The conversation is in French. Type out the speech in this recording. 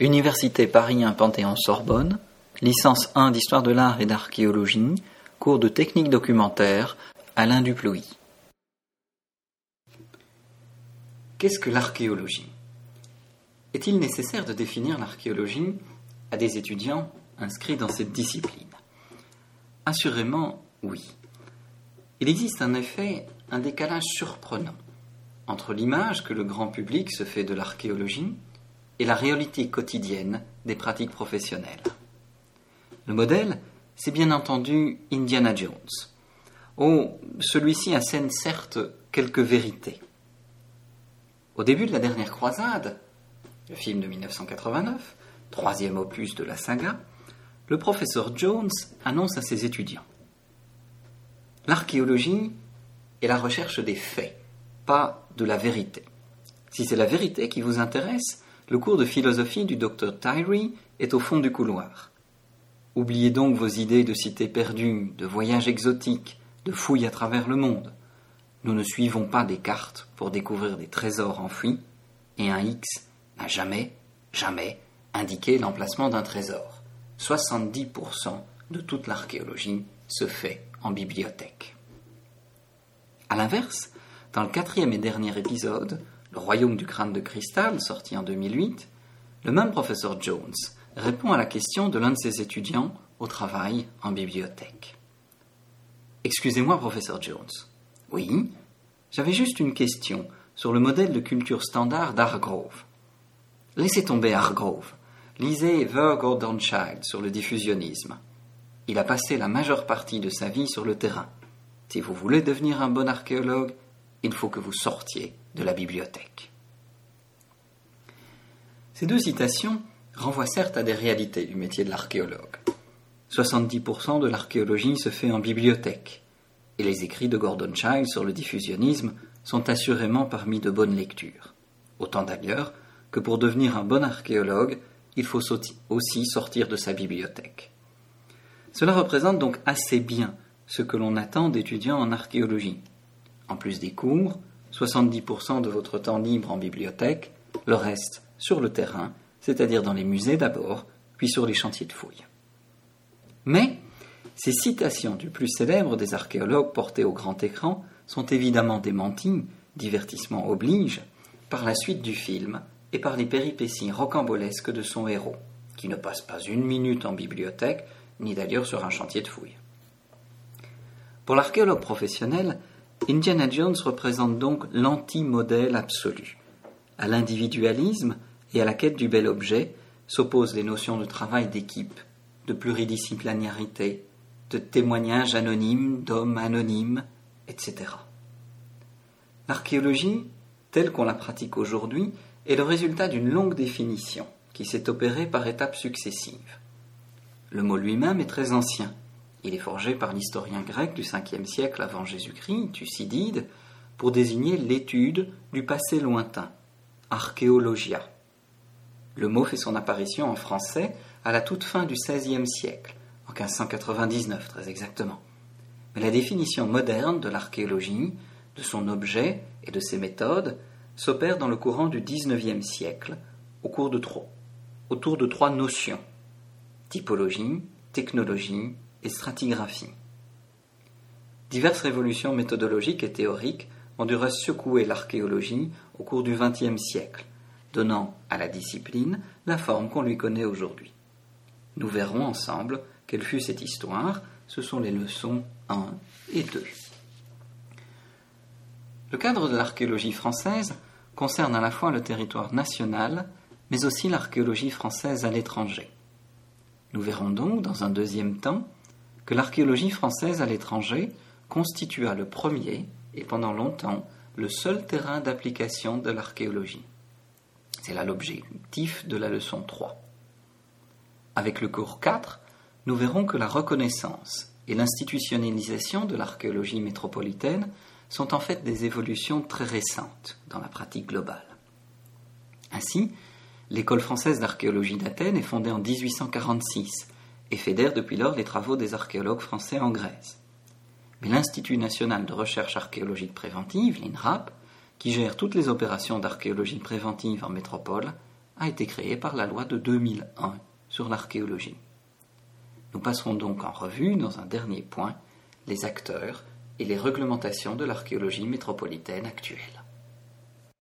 Université Paris 1 Panthéon-Sorbonne, licence 1 d'histoire de l'art et d'archéologie, cours de technique documentaire, Alain Duplouy. Qu'est-ce que l'archéologie? Est-il nécessaire de définir l'archéologie à des étudiants inscrits dans cette discipline? Assurément, oui. Il existe en effet un décalage surprenant entre l'image que le grand public se fait de l'archéologie et la réalité quotidienne des pratiques professionnelles. Le modèle, c'est bien entendu Indiana Jones. Oh, celui-ci assène certes quelques vérités. Au début de la dernière croisade, le film de 1989, troisième opus de la saga, le professeur Jones annonce à ses étudiants L'archéologie est la recherche des faits, pas de la vérité. Si c'est la vérité qui vous intéresse, le cours de philosophie du docteur Tyree est au fond du couloir. Oubliez donc vos idées de cités perdues, de voyages exotiques, de fouilles à travers le monde. Nous ne suivons pas des cartes pour découvrir des trésors enfouis, et un X n'a jamais, jamais indiqué l'emplacement d'un trésor. 70% de toute l'archéologie se fait en bibliothèque. A l'inverse, dans le quatrième et dernier épisode, Le royaume du crâne de cristal, sorti en 2008, le même professeur Jones répond à la question de l'un de ses étudiants au travail en bibliothèque. Excusez-moi, professeur Jones. Oui, j'avais juste une question sur le modèle de culture standard d'Argrove. Laissez tomber Argrove. Lisez Ver Gordon sur le diffusionnisme. Il a passé la majeure partie de sa vie sur le terrain. Si vous voulez devenir un bon archéologue, il faut que vous sortiez de la bibliothèque. Ces deux citations renvoient certes à des réalités du métier de l'archéologue. 70% de l'archéologie se fait en bibliothèque, et les écrits de Gordon Child sur le diffusionnisme sont assurément parmi de bonnes lectures. Autant d'ailleurs que pour devenir un bon archéologue, il faut aussi sortir de sa bibliothèque. Cela représente donc assez bien ce que l'on attend d'étudiants en archéologie. En plus des cours, 70% de votre temps libre en bibliothèque, le reste sur le terrain, c'est-à-dire dans les musées d'abord, puis sur les chantiers de fouilles. Mais ces citations du plus célèbre des archéologues portées au grand écran sont évidemment démenties, divertissement oblige, par la suite du film et par les péripéties rocambolesques de son héros, qui ne passe pas une minute en bibliothèque, ni d'ailleurs sur un chantier de fouilles. Pour l'archéologue professionnel, Indiana Jones représente donc l'anti-modèle absolu. À l'individualisme et à la quête du bel objet s'opposent les notions de travail d'équipe, de pluridisciplinarité, de témoignage anonyme, d'hommes anonymes, etc. L'archéologie, telle qu'on la pratique aujourd'hui, est le résultat d'une longue définition qui s'est opérée par étapes successives. Le mot lui-même est très ancien. Il est forgé par l'historien grec du 5e siècle avant Jésus-Christ, Thucydide, pour désigner l'étude du passé lointain, archéologia. Le mot fait son apparition en français à la toute fin du XVIe siècle, en 1599 très exactement. Mais la définition moderne de l'archéologie, de son objet et de ses méthodes s'opère dans le courant du XIXe siècle, au cours autour de trois notions typologie, technologie et stratigraphie. Diverses révolutions méthodologiques et théoriques ont dû secouer l'archéologie au cours du XXe siècle, donnant à la discipline la forme qu'on lui connaît aujourd'hui. Nous verrons ensemble quelle fut cette histoire, ce sont les leçons 1 et 2. Le cadre de l'archéologie française concerne à la fois le territoire national, mais aussi l'archéologie française à l'étranger. Nous verrons donc, dans un deuxième temps, que l'archéologie française à l'étranger constitua le premier, et pendant longtemps, le seul terrain d'application de l'archéologie. C'est là l'objectif de la leçon 3. Avec le cours 4, nous verrons que la reconnaissance et l'institutionnalisation de l'archéologie métropolitaine sont en fait des évolutions très récentes dans la pratique globale. Ainsi, l'école française d'archéologie d'Athènes est fondée en 1846 et fédère depuis lors les travaux des archéologues français en Grèce. Mais l'Institut national de recherche archéologique préventive, l'INRAP, qui gère toutes les opérations d'archéologie préventive en métropole, a été créé par la loi de 2001 sur l'archéologie. Nous passerons donc en revue, dans un dernier point, les acteurs et les réglementations de l'archéologie métropolitaine actuelle.